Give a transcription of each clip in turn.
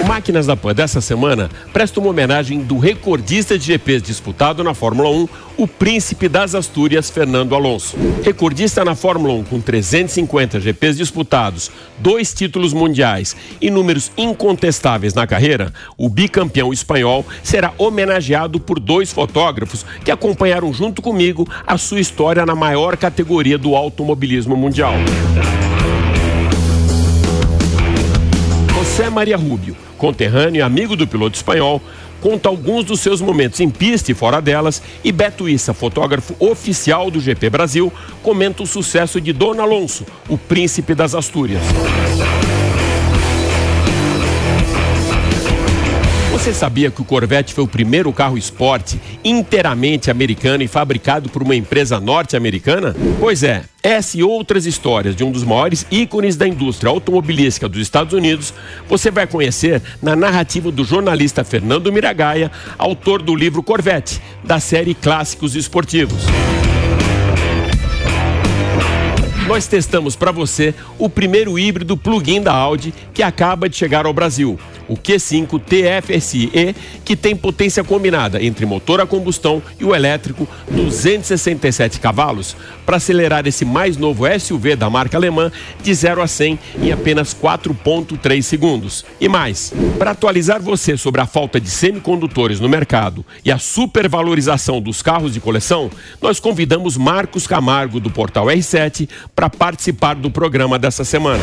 O Máquinas da Pan dessa semana presta uma homenagem do recordista de GPs disputado na Fórmula 1, o príncipe das Astúrias, Fernando Alonso. Recordista na Fórmula 1 com 350 GPs disputados, dois títulos mundiais e números incontestáveis na carreira, o bicampeão espanhol será homenageado por dois fotógrafos que acompanharam junto comigo a sua história na maior categoria do automobilismo mundial. José Maria Rubio, conterrâneo e amigo do piloto espanhol, conta alguns dos seus momentos em pista e fora delas, e Beto Issa, fotógrafo oficial do GP Brasil, comenta o sucesso de Dona Alonso, o príncipe das Astúrias. Você sabia que o Corvette foi o primeiro carro esporte inteiramente americano e fabricado por uma empresa norte-americana? Pois é, essa e outras histórias de um dos maiores ícones da indústria automobilística dos Estados Unidos você vai conhecer na narrativa do jornalista Fernando Miragaia, autor do livro Corvette, da série Clássicos Esportivos nós testamos para você o primeiro híbrido plug-in da Audi que acaba de chegar ao Brasil o Q5 TFSI, que tem potência combinada entre motor a combustão e o elétrico, 267 cavalos, para acelerar esse mais novo SUV da marca alemã de 0 a 100 em apenas 4,3 segundos. E mais, para atualizar você sobre a falta de semicondutores no mercado e a supervalorização dos carros de coleção, nós convidamos Marcos Camargo do portal R7 para participar do programa dessa semana.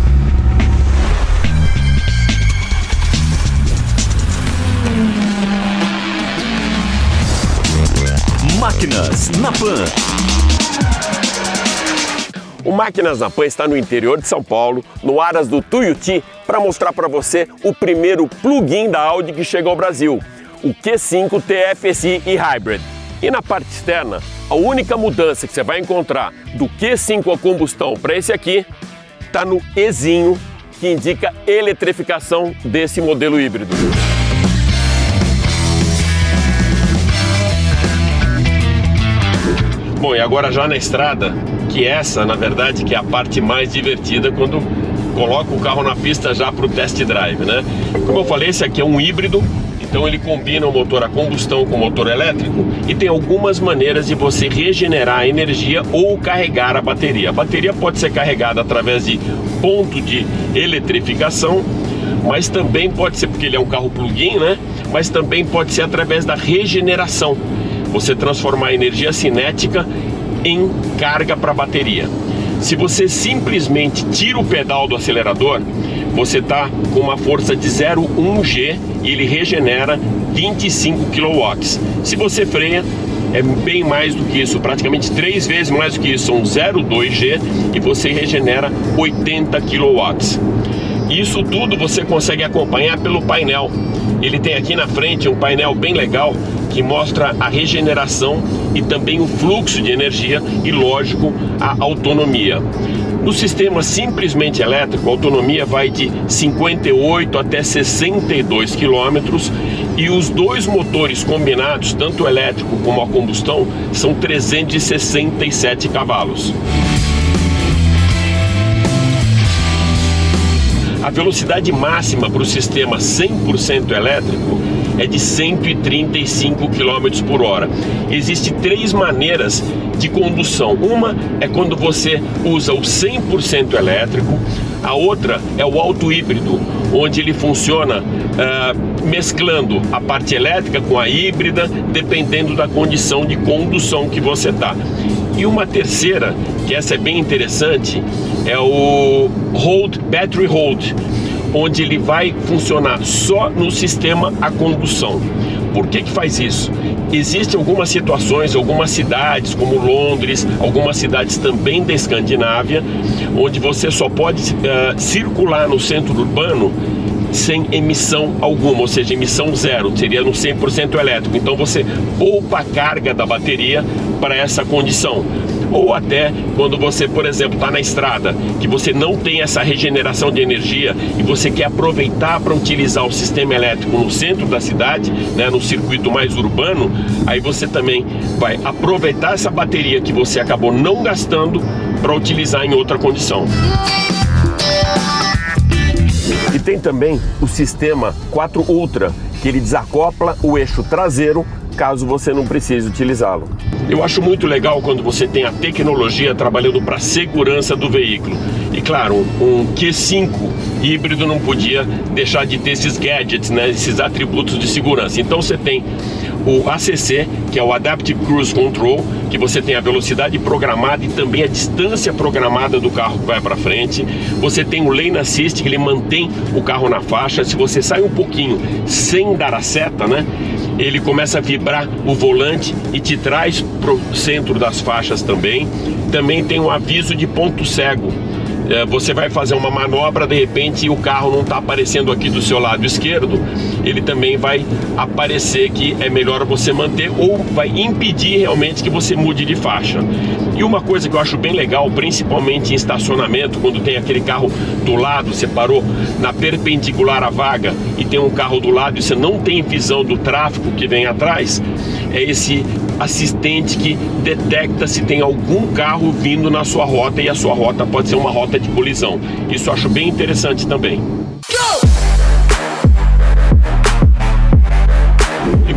Máquinas na Pan. O Máquinas na Pan está no interior de São Paulo, no Aras do Tuiuti, para mostrar para você o primeiro plug-in da Audi que chega ao Brasil, o Q5 TFSI e Hybrid. E na parte externa, a única mudança que você vai encontrar do Q5 a combustão para esse aqui está no Ezinho, que indica eletrificação desse modelo híbrido. Bom, e agora já na estrada, que essa, na verdade, que é a parte mais divertida quando coloca o carro na pista já para o test drive, né? Como eu falei, esse aqui é um híbrido, então ele combina o motor a combustão com o motor elétrico e tem algumas maneiras de você regenerar a energia ou carregar a bateria. A bateria pode ser carregada através de ponto de eletrificação, mas também pode ser porque ele é um carro plug-in, né? Mas também pode ser através da regeneração você transformar a energia cinética em carga para a bateria. Se você simplesmente tira o pedal do acelerador, você está com uma força de 0,1 G e ele regenera 25 kW. Se você freia, é bem mais do que isso, praticamente três vezes mais do que isso, são 0,2 G e você regenera 80 kW. Isso tudo você consegue acompanhar pelo painel. Ele tem aqui na frente um painel bem legal que mostra a regeneração e também o fluxo de energia e, lógico, a autonomia. No sistema simplesmente elétrico, a autonomia vai de 58 até 62 quilômetros e os dois motores combinados, tanto o elétrico como a combustão, são 367 cavalos. A velocidade máxima para o sistema 100% elétrico é de 135 km por hora. Existem três maneiras de condução. Uma é quando você usa o 100% elétrico, a outra é o auto híbrido, onde ele funciona uh, mesclando a parte elétrica com a híbrida, dependendo da condição de condução que você está. E uma terceira, que essa é bem interessante, é o Hold Battery Hold, onde ele vai funcionar só no sistema a condução. Por que, que faz isso? Existem algumas situações, algumas cidades, como Londres, algumas cidades também da Escandinávia, onde você só pode uh, circular no centro urbano sem emissão alguma, ou seja, emissão zero, seria no 100% elétrico. Então você poupa a carga da bateria para essa condição ou até quando você, por exemplo, está na estrada, que você não tem essa regeneração de energia e você quer aproveitar para utilizar o sistema elétrico no centro da cidade, né, no circuito mais urbano, aí você também vai aproveitar essa bateria que você acabou não gastando para utilizar em outra condição. E tem também o sistema 4 Ultra, que ele desacopla o eixo traseiro caso você não precise utilizá-lo. Eu acho muito legal quando você tem a tecnologia trabalhando para a segurança do veículo. E claro, um Q5 híbrido não podia deixar de ter esses gadgets, né, esses atributos de segurança. Então você tem o ACC, que é o Adaptive Cruise Control, que você tem a velocidade programada e também a distância programada do carro que vai para frente. Você tem o Lane Assist, que ele mantém o carro na faixa. Se você sai um pouquinho sem dar a seta, né, ele começa a vibrar o volante e te traz para o centro das faixas também. Também tem um aviso de ponto cego você vai fazer uma manobra, de repente o carro não está aparecendo aqui do seu lado esquerdo, ele também vai aparecer que é melhor você manter ou vai impedir realmente que você mude de faixa. E uma coisa que eu acho bem legal, principalmente em estacionamento, quando tem aquele carro do lado, você parou na perpendicular à vaga e tem um carro do lado e você não tem visão do tráfego que vem atrás, é esse assistente que detecta se tem algum carro vindo na sua rota e a sua rota pode ser uma rota de colisão. Isso eu acho bem interessante também.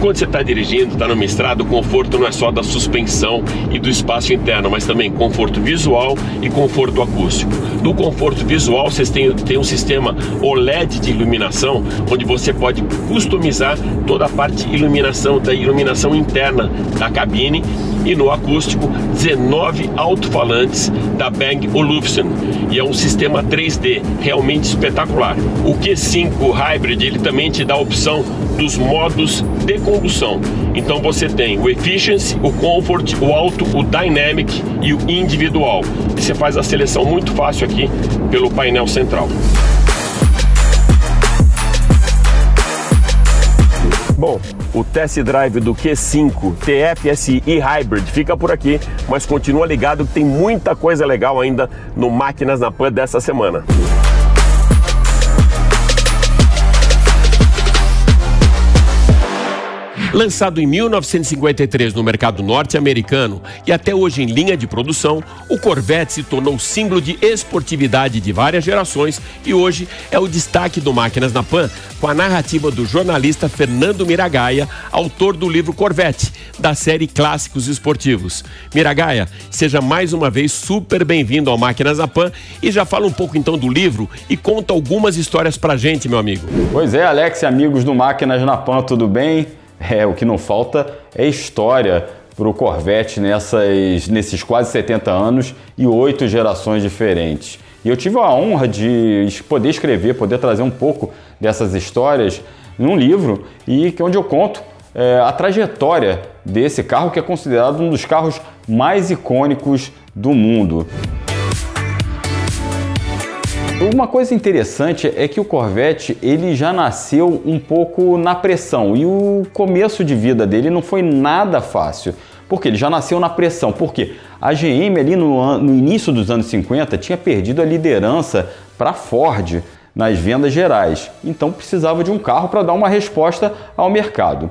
Quando você está dirigindo, está numa estrada, o conforto não é só da suspensão e do espaço interno, mas também conforto visual e conforto acústico. No conforto visual, vocês têm, têm um sistema OLED de iluminação, onde você pode customizar toda a parte de iluminação, da iluminação interna da cabine e no acústico 19 alto-falantes da Bang Olufsen e é um sistema 3D realmente espetacular. O Q5 Hybrid ele também te dá a opção dos modos de condução. Então você tem o Efficiency, o Comfort, o Auto, o Dynamic e o Individual. E você faz a seleção muito fácil aqui pelo painel central. Bom, o test drive do Q5 TFSI Hybrid fica por aqui, mas continua ligado que tem muita coisa legal ainda no Máquinas na Pan dessa semana. Lançado em 1953 no mercado norte-americano e até hoje em linha de produção, o Corvette se tornou símbolo de esportividade de várias gerações e hoje é o destaque do Máquinas na Pan, com a narrativa do jornalista Fernando Miragaia, autor do livro Corvette, da série Clássicos Esportivos. Miragaia, seja mais uma vez super bem-vindo ao Máquinas na Pan e já fala um pouco então do livro e conta algumas histórias pra gente, meu amigo. Pois é, Alex e amigos do Máquinas na Pan, tudo bem? É, o que não falta é história para o Corvette nessas, nesses quase 70 anos e oito gerações diferentes. E eu tive a honra de poder escrever, poder trazer um pouco dessas histórias num livro e que onde eu conto é, a trajetória desse carro que é considerado um dos carros mais icônicos do mundo. Uma coisa interessante é que o Corvette ele já nasceu um pouco na pressão e o começo de vida dele não foi nada fácil. Porque ele já nasceu na pressão. Porque a GM ali no, no início dos anos 50 tinha perdido a liderança para a Ford nas vendas gerais. Então precisava de um carro para dar uma resposta ao mercado.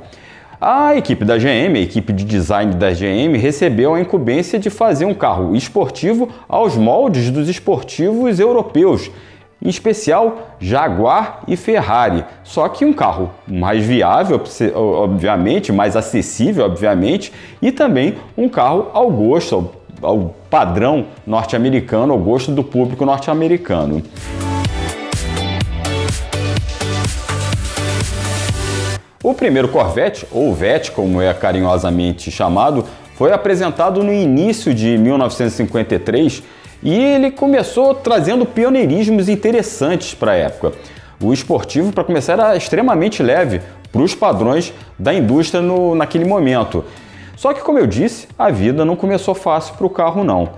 A equipe da GM, a equipe de design da GM, recebeu a incumbência de fazer um carro esportivo aos moldes dos esportivos europeus. em especial Jaguar e Ferrari. Só que um carro mais viável, obviamente, mais acessível, obviamente, e também um carro ao gosto, ao, padrão norte-americano, ao gosto do público norte-americano. Primeiro Corvette, ou Vette, como é carinhosamente chamado, foi apresentado no início de 1953 e ele começou trazendo pioneirismos interessantes para a época. O esportivo, para começar, era extremamente leve para os padrões da indústria no, naquele momento. Só que, como eu disse, a vida não começou fácil para o carro, não.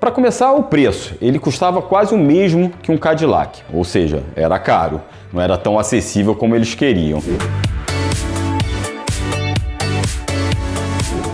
Para começar, o preço. Ele custava quase o mesmo que um Cadillac, ou seja, era caro, não era tão acessível como eles queriam.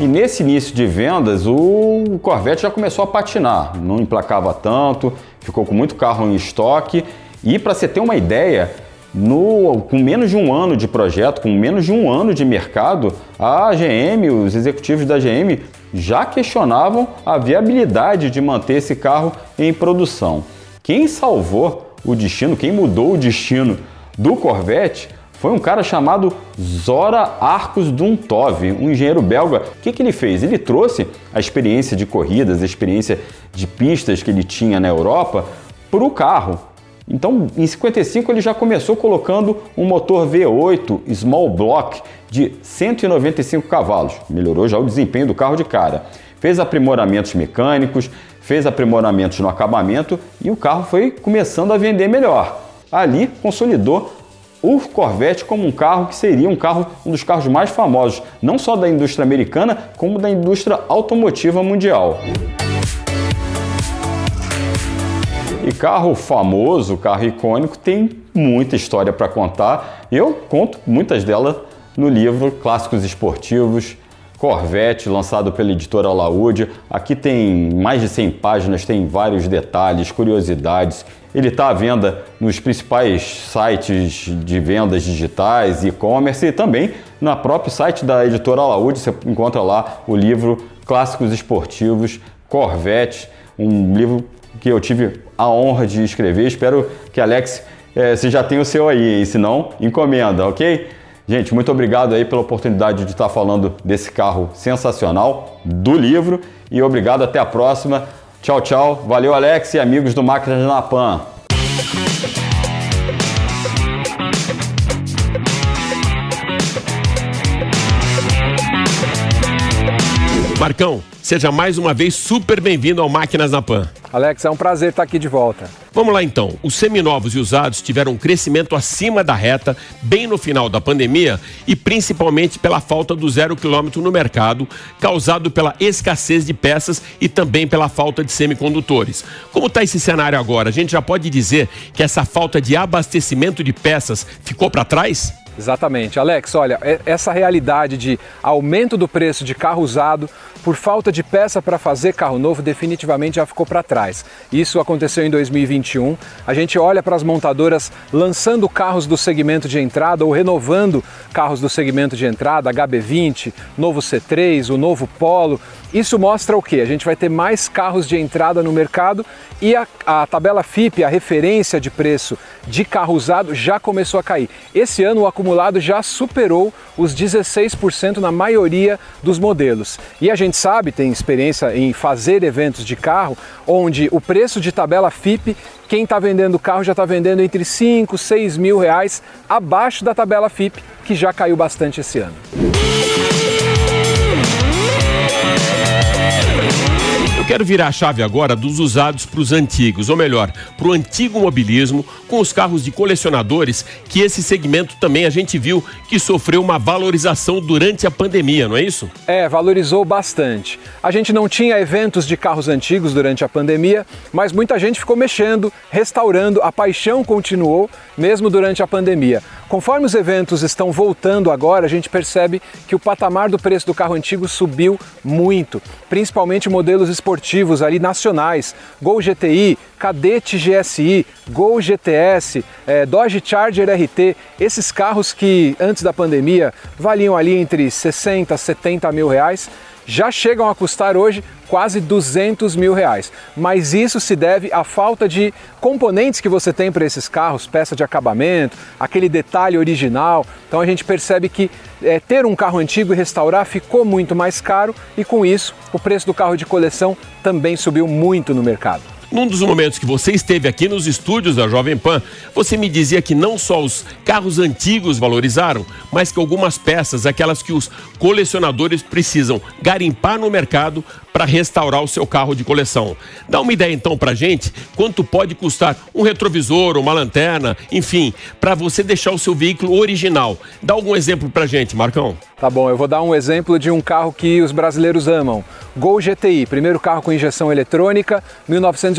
E nesse início de vendas, o Corvette já começou a patinar, não emplacava tanto, ficou com muito carro em estoque. E para você ter uma ideia, no, com menos de um ano de projeto, com menos de um ano de mercado, a GM, os executivos da GM já questionavam a viabilidade de manter esse carro em produção. Quem salvou o destino, quem mudou o destino do Corvette foi um cara chamado Zora Arcos Duntov, um engenheiro belga. O que, que ele fez? Ele trouxe a experiência de corridas, a experiência de pistas que ele tinha na Europa para o carro. Então, em 55 ele já começou colocando um motor V8 Small Block de 195 cavalos. Melhorou já o desempenho do carro de cara. Fez aprimoramentos mecânicos, fez aprimoramentos no acabamento e o carro foi começando a vender melhor. Ali consolidou o Corvette como um carro que seria um carro, um dos carros mais famosos, não só da indústria americana, como da indústria automotiva mundial. E carro famoso, carro icônico, tem muita história para contar. Eu conto muitas delas no livro Clássicos Esportivos, Corvette, lançado pela editora Laúde. Aqui tem mais de 100 páginas, tem vários detalhes, curiosidades. Ele está à venda nos principais sites de vendas digitais, e-commerce e também no próprio site da editora Laúde. Você encontra lá o livro Clássicos Esportivos, Corvette, um livro que eu tive a honra de escrever. Espero que, Alex, é, já tenha o seu aí, e se não, encomenda, ok? Gente, muito obrigado aí pela oportunidade de estar falando desse carro sensacional, do livro, e obrigado, até a próxima. Tchau, tchau. Valeu, Alex e amigos do Máquinas na Pan. Marcão, seja mais uma vez super bem-vindo ao Máquinas na Pan. Alex, é um prazer estar aqui de volta. Vamos lá então. Os seminovos e usados tiveram um crescimento acima da reta, bem no final da pandemia e principalmente pela falta do zero quilômetro no mercado, causado pela escassez de peças e também pela falta de semicondutores. Como está esse cenário agora? A gente já pode dizer que essa falta de abastecimento de peças ficou para trás? Exatamente. Alex, olha, essa realidade de aumento do preço de carro usado por falta de peça para fazer carro novo definitivamente já ficou para trás. Isso aconteceu em 2021. A gente olha para as montadoras lançando carros do segmento de entrada ou renovando carros do segmento de entrada, HB20, novo C3, o novo Polo. Isso mostra o que? A gente vai ter mais carros de entrada no mercado e a, a, tabela FIP, a referência de preço de carro usado, já começou a cair. Esse ano o acumulado já superou os 16% na maioria dos modelos. E a gente sabe, tem experiência em fazer eventos de carro, onde o preço de tabela FIP, quem está vendendo carro já está vendendo entre 5, 6 mil reais abaixo da tabela FIP, que já caiu bastante esse ano. Eu quero virar a chave agora dos usados para os antigos, ou melhor, para o antigo mobilismo, com os carros de colecionadores, que esse segmento também a gente viu que sofreu uma valorização durante a pandemia, não é isso? É, valorizou bastante. A gente não tinha eventos de carros antigos durante a pandemia, mas muita gente ficou mexendo, restaurando, a paixão continuou mesmo durante a pandemia. Conforme os eventos estão voltando agora, a gente percebe que o patamar do preço do carro antigo subiu muito, principalmente modelos esportivos ali nacionais, Gol GTI, Cadete GSI, Gol GTS, é, Dodge Charger RT, esses carros que antes da pandemia valiam ali entre 60 e 70 mil reais, já chegam a custar hoje quase 200 mil reais. Mas isso se deve à falta de componentes que você tem para esses carros, peça de acabamento, aquele detalhe original. Então a gente percebe que é, ter um carro antigo e restaurar ficou muito mais caro e com isso o preço do carro de coleção também subiu muito no mercado. Num dos momentos que você esteve aqui nos estúdios da Jovem Pan, você me dizia que não só os carros antigos valorizaram, mas que algumas peças, aquelas que os colecionadores precisam garimpar no mercado para restaurar o seu carro de coleção. Dá uma ideia então para gente quanto pode custar um retrovisor, uma lanterna, enfim, para você deixar o seu veículo original. Dá algum exemplo para gente, Marcão. Tá bom, eu vou dar um exemplo de um carro que os brasileiros amam. Gol GTI, primeiro carro com injeção eletrônica,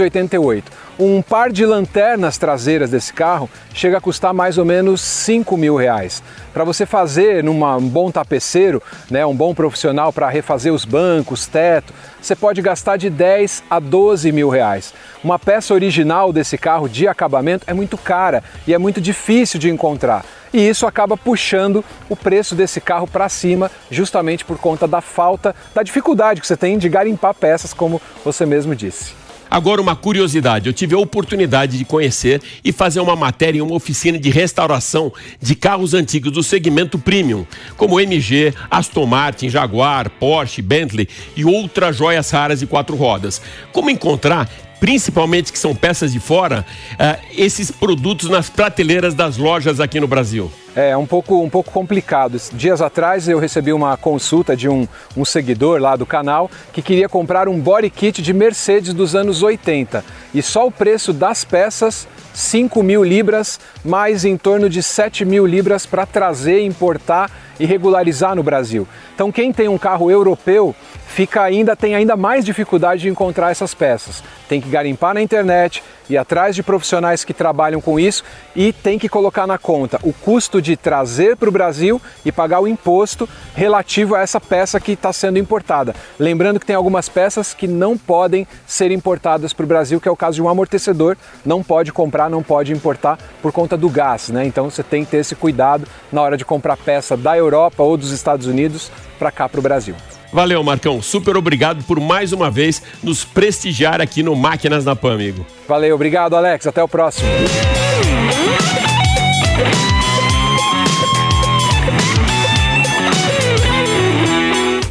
1988. Um par de lanternas traseiras desse carro chega a custar mais ou menos 5 mil reais. Para você fazer num bom tapeceiro, né, um bom profissional para refazer os bancos, teto, você pode gastar de 10 a 12 mil reais. Uma peça original desse carro de acabamento é muito cara e é muito difícil de encontrar e isso acaba puxando o preço desse carro para cima, justamente por conta da falta, da dificuldade que você tem de garimpar peças, como você mesmo disse. Agora, uma curiosidade: eu tive a oportunidade de conhecer e fazer uma matéria em uma oficina de restauração de carros antigos do segmento premium, como MG, Aston Martin, Jaguar, Porsche, Bentley e outras joias raras de quatro rodas. Como encontrar principalmente que são peças de fora, uh, esses produtos nas prateleiras das lojas aqui no Brasil? É um pouco, um pouco complicado. Dias atrás eu recebi uma consulta de um, um seguidor lá do canal que queria comprar um body kit de Mercedes dos anos 80 e só o preço das peças 5 mil libras, mais em torno de 7 mil libras para trazer, importar e regularizar no Brasil. Então quem tem um carro europeu fica ainda tem ainda mais dificuldade de encontrar essas peças. Tem que garimpar na internet, ir atrás de profissionais que trabalham com isso e tem que colocar na conta o custo de trazer para o Brasil e pagar o imposto relativo a essa peça que está sendo importada. Lembrando que tem algumas peças que não podem ser importadas para o Brasil, que é o caso de um amortecedor, não pode comprar, não pode importar por conta do gás, né? Então você tem que ter esse cuidado na hora de comprar peça da Europa ou dos Estados Unidos para cá para o Brasil. Valeu, Marcão. Super obrigado por mais uma vez nos prestigiar aqui no Máquinas na Pan, amigo. Valeu, obrigado, Alex. Até o próximo.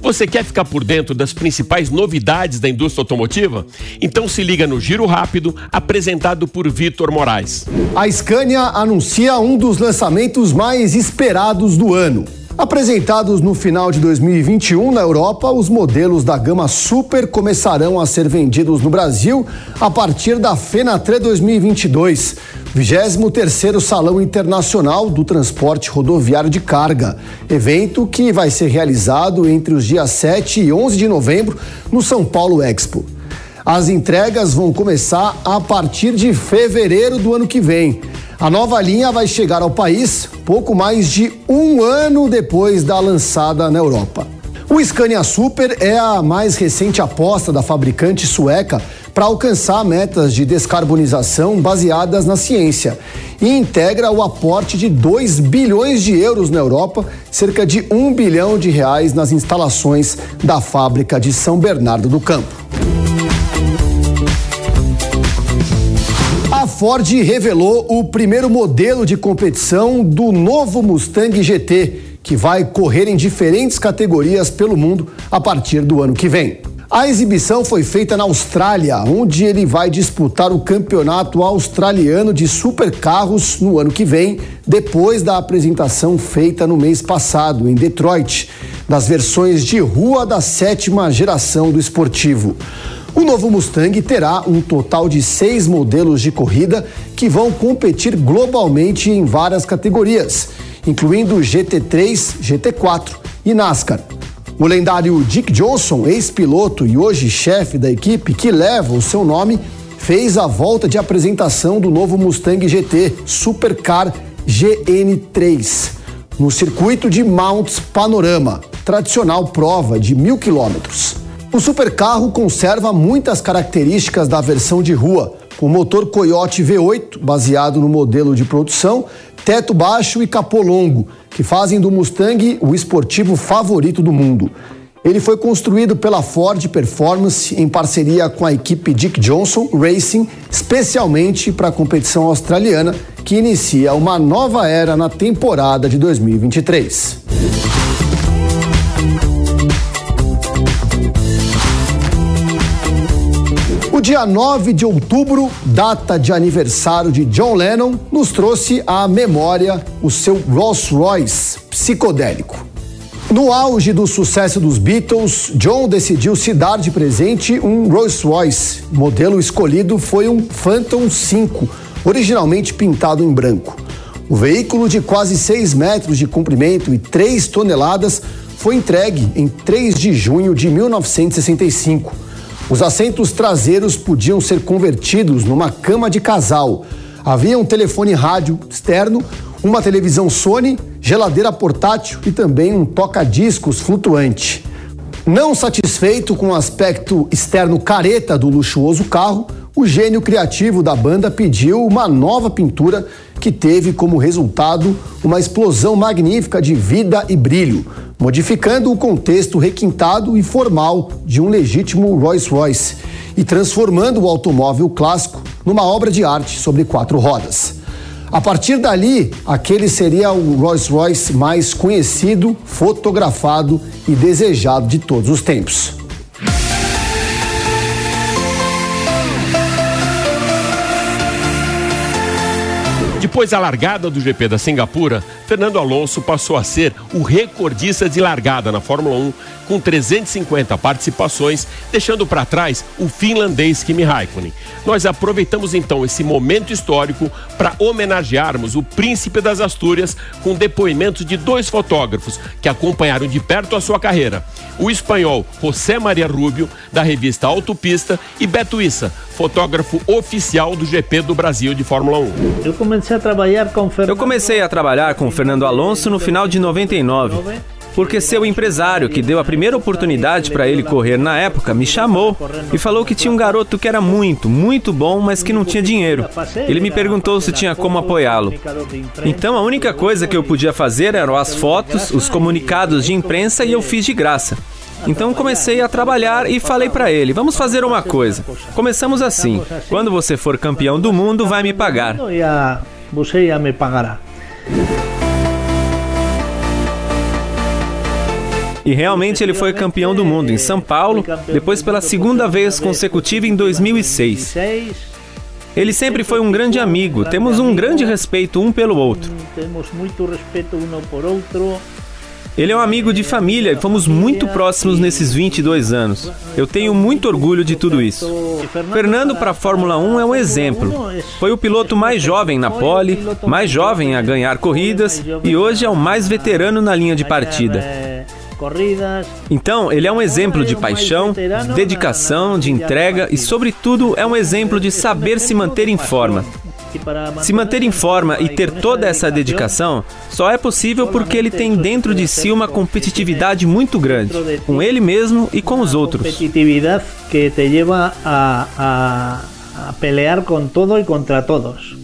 Você quer ficar por dentro das principais novidades da indústria automotiva? Então se liga no Giro Rápido, apresentado por Vitor Moraes. A Scania anuncia um dos lançamentos mais esperados do ano. Apresentados no final de 2021 na Europa, os modelos da gama Super começarão a ser vendidos no Brasil a partir da Fenatre 2022, 23º Salão Internacional do Transporte Rodoviário de Carga, evento que vai ser realizado entre os dias 7 e 11 de novembro no São Paulo Expo. As entregas vão começar a partir de fevereiro do ano que vem. A nova linha vai chegar ao país pouco mais de um ano depois da lançada na Europa. O Scania Super é a mais recente aposta da fabricante sueca para alcançar metas de descarbonização baseadas na ciência e integra o aporte de 2 bilhões de euros na Europa, cerca de 1 bilhão de reais nas instalações da fábrica de São Bernardo do Campo. Ford revelou o primeiro modelo de competição do novo Mustang GT, que vai correr em diferentes categorias pelo mundo a partir do ano que vem. A exibição foi feita na Austrália, onde ele vai disputar o campeonato australiano de supercarros no ano que vem, depois da apresentação feita no mês passado, em Detroit, das versões de rua da sétima geração do esportivo. O novo Mustang terá um total de seis modelos de corrida que vão competir globalmente em várias categorias, incluindo GT3, GT4 e NASCAR. O lendário Dick Johnson, ex-piloto e hoje chefe da equipe que leva o seu nome, fez a volta de apresentação do novo Mustang GT Supercar GN3 no circuito de Mounts Panorama, tradicional prova de mil quilômetros. O supercarro conserva muitas características da versão de rua, com motor Coyote V8, baseado no modelo de produção, teto baixo e capô longo, que fazem do Mustang o esportivo favorito do mundo. Ele foi construído pela Ford Performance em parceria com a equipe Dick Johnson Racing, especialmente para a competição australiana, que inicia uma nova era na temporada de 2023. Dia 9 de outubro, data de aniversário de John Lennon, nos trouxe à memória o seu Rolls Royce psicodélico. No auge do sucesso dos Beatles, John decidiu se dar de presente um Rolls Royce. O modelo escolhido foi um Phantom 5, originalmente pintado em branco. O veículo de quase 6 metros de comprimento e 3 toneladas foi entregue em 3 de junho de 1965. Os assentos traseiros podiam ser convertidos numa cama de casal. Havia um telefone rádio externo, uma televisão Sony, geladeira portátil e também um toca-discos flutuante. Não satisfeito com o aspecto externo careta do luxuoso carro, o gênio criativo da banda pediu uma nova pintura que teve como resultado uma explosão magnífica de vida e brilho, modificando o contexto requintado e formal de um legítimo Rolls-Royce e transformando o automóvel clássico numa obra de arte sobre quatro rodas. A partir dali, aquele seria o Rolls-Royce mais conhecido, fotografado e desejado de todos os tempos. Depois da largada do GP da Singapura, Fernando Alonso passou a ser o recordista de largada na Fórmula 1, com 350 participações, deixando para trás o finlandês Kimi Raikkonen. Nós aproveitamos então esse momento histórico para homenagearmos o príncipe das Astúrias com depoimentos de dois fotógrafos que acompanharam de perto a sua carreira: o espanhol José Maria Rubio, da revista Autopista, e Beto Issa, fotógrafo oficial do GP do Brasil de Fórmula 1. Eu comecei a trabalhar com Fernando... Eu comecei a trabalhar com Fernando Alonso no final de 99. Porque seu empresário, que deu a primeira oportunidade para ele correr na época, me chamou e falou que tinha um garoto que era muito, muito bom, mas que não tinha dinheiro. Ele me perguntou se tinha como apoiá-lo. Então a única coisa que eu podia fazer eram as fotos, os comunicados de imprensa e eu fiz de graça. Então comecei a trabalhar e falei para ele: vamos fazer uma coisa. Começamos assim: quando você for campeão do mundo, vai me pagar. Você já me pagará. E realmente ele foi campeão do mundo em São Paulo, depois pela segunda vez consecutiva em 2006. Ele sempre foi um grande amigo, temos um grande respeito um pelo outro. Temos muito respeito um por outro. Ele é um amigo de família e fomos muito próximos nesses 22 anos. Eu tenho muito orgulho de tudo isso. Fernando para a Fórmula 1 é um exemplo. Foi o piloto mais jovem na pole, mais jovem a ganhar corridas e hoje é o mais veterano na linha de partida. Então, ele é um exemplo de paixão, de dedicação, de entrega e, sobretudo, é um exemplo de saber se manter em forma. Se manter em forma e ter toda essa dedicação só é possível porque ele tem dentro de si uma competitividade muito grande, com ele mesmo e com os outros. Competitividade que te leva a, a, a pelear com todo e contra todos.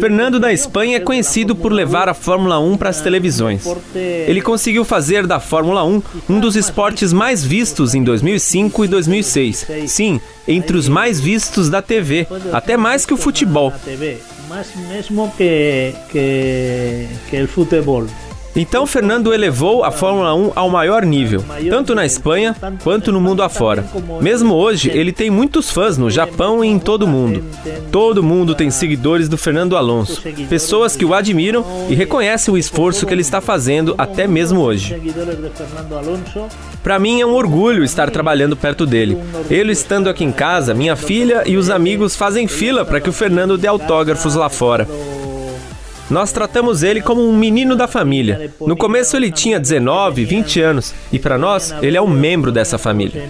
Fernando da Espanha é conhecido por levar a Fórmula 1 para as televisões. Ele conseguiu fazer da Fórmula 1 um dos esportes mais vistos em 2005 e 2006. Sim, entre os mais vistos da TV, até mais que o futebol. Mais mesmo que, que, que o futebol. Então Fernando elevou a Fórmula 1 ao maior nível, tanto na Espanha quanto no mundo afora. Mesmo hoje, ele tem muitos fãs no Japão e em todo o mundo. Todo mundo tem seguidores do Fernando Alonso, pessoas que o admiram e reconhecem o esforço que ele está fazendo até mesmo hoje. Para mim é um orgulho estar trabalhando perto dele. Ele estando aqui em casa, minha filha e os amigos fazem fila para que o Fernando dê autógrafos lá fora. Nós tratamos ele como um menino da família. No começo ele tinha 19, 20 anos e para nós ele é um membro dessa família.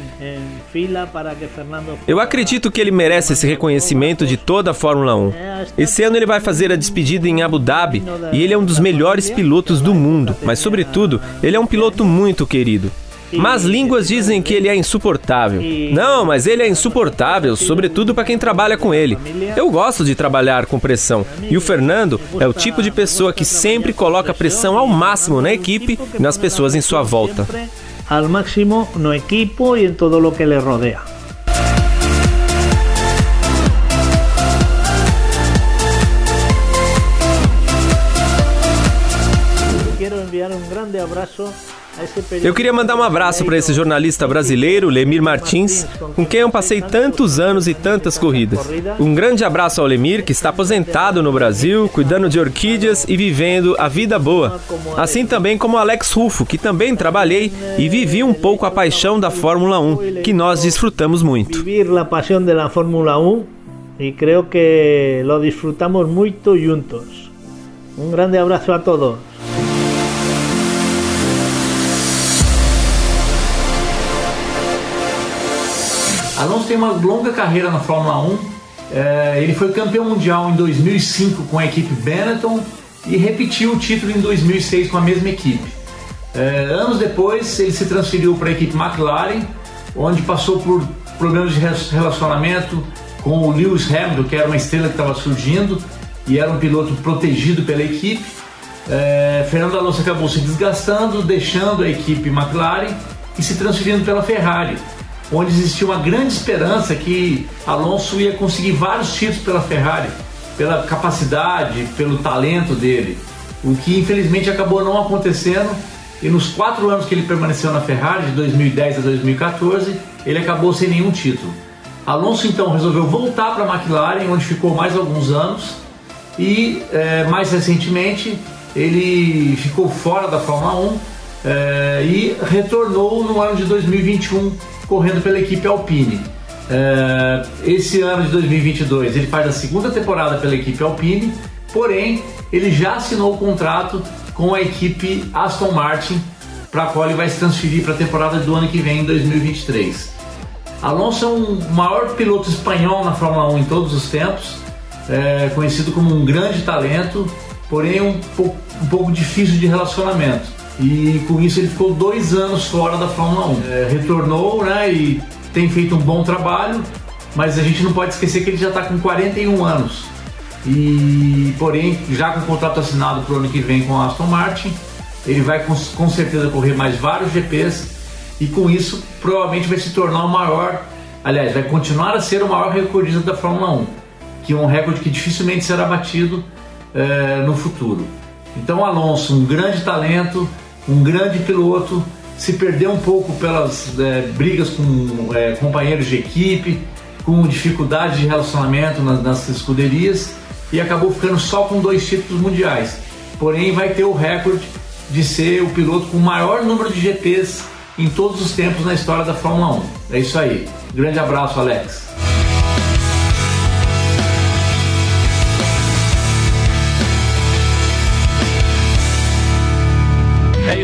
Eu acredito que ele merece esse reconhecimento de toda a Fórmula 1. Esse ano ele vai fazer a despedida em Abu Dhabi e ele é um dos melhores pilotos do mundo, mas sobretudo, ele é um piloto muito querido. Más línguas dizem que ele é insuportável. Não, mas ele é insuportável, sobretudo para quem trabalha com ele. Eu gosto de trabalhar com pressão. E o Fernando é o tipo de pessoa que sempre coloca pressão ao máximo na equipe e nas pessoas em sua volta. Al máximo no equipo y en todo lo que le rodea. Enviar un grande abrazo a ese Eu queria mandar um abraço para esse jornalista brasileiro, Lemir Martins, com quem eu passei tantos anos e tantas corridas. Um grande abraço ao Lemir, que está aposentado no Brasil, cuidando de orquídeas e vivendo a vida boa. Assim também como Alex Rufo, que também trabalhei e vivi um pouco a paixão da Fórmula 1, que nós desfrutamos muito. vivir pasión de la Fórmula 1 y creo que lo disfrutamos mucho juntos. Un grande abrazo a todos. Alonso tem uma longa carreira na Fórmula 1. É, ele foi campeão mundial em 2005 com a equipe Benetton e repetiu o título em 2006 com a mesma equipe. É, anos depois, ele se transferiu para a equipe McLaren, onde passou por problemas de relacionamento com o Lewis Hamilton, que era uma estrela que estava surgindo e era um piloto protegido pela equipe. É, Fernando Alonso acabou se desgastando, deixando a equipe McLaren e se transferindo pela Ferrari onde existia uma grande esperança que Alonso ia conseguir vários títulos pela Ferrari, pela capacidade, pelo talento dele, o que infelizmente acabou não acontecendo. E nos quatro anos que ele permaneceu na Ferrari, de 2010 a 2014, ele acabou sem nenhum título. Alonso então resolveu voltar para a McLaren, onde ficou mais alguns anos, e é, mais recentemente ele ficou fora da Fórmula 1 é, e retornou no ano de 2021 correndo pela equipe Alpine. É, esse ano de 2022 ele faz a segunda temporada pela equipe Alpine, porém ele já assinou o contrato com a equipe Aston Martin, para a qual ele vai se transferir para a temporada do ano que vem, em 2023. Alonso é o um maior piloto espanhol na Fórmula 1 em todos os tempos, é, conhecido como um grande talento, porém um pouco, um pouco difícil de relacionamento e com isso ele ficou dois anos fora da Fórmula 1. É, retornou né, e tem feito um bom trabalho, mas a gente não pode esquecer que ele já está com 41 anos. E porém, já com o contrato assinado para o ano que vem com a Aston Martin, ele vai com, com certeza correr mais vários GPs e com isso provavelmente vai se tornar o maior, aliás, vai continuar a ser o maior recordista da Fórmula 1, que é um recorde que dificilmente será batido é, no futuro. Então, Alonso, um grande talento, um grande piloto, se perdeu um pouco pelas é, brigas com é, companheiros de equipe, com dificuldade de relacionamento nas, nas escuderias e acabou ficando só com dois títulos mundiais. Porém, vai ter o recorde de ser o piloto com o maior número de GPs em todos os tempos na história da Fórmula 1. É isso aí. Grande abraço, Alex.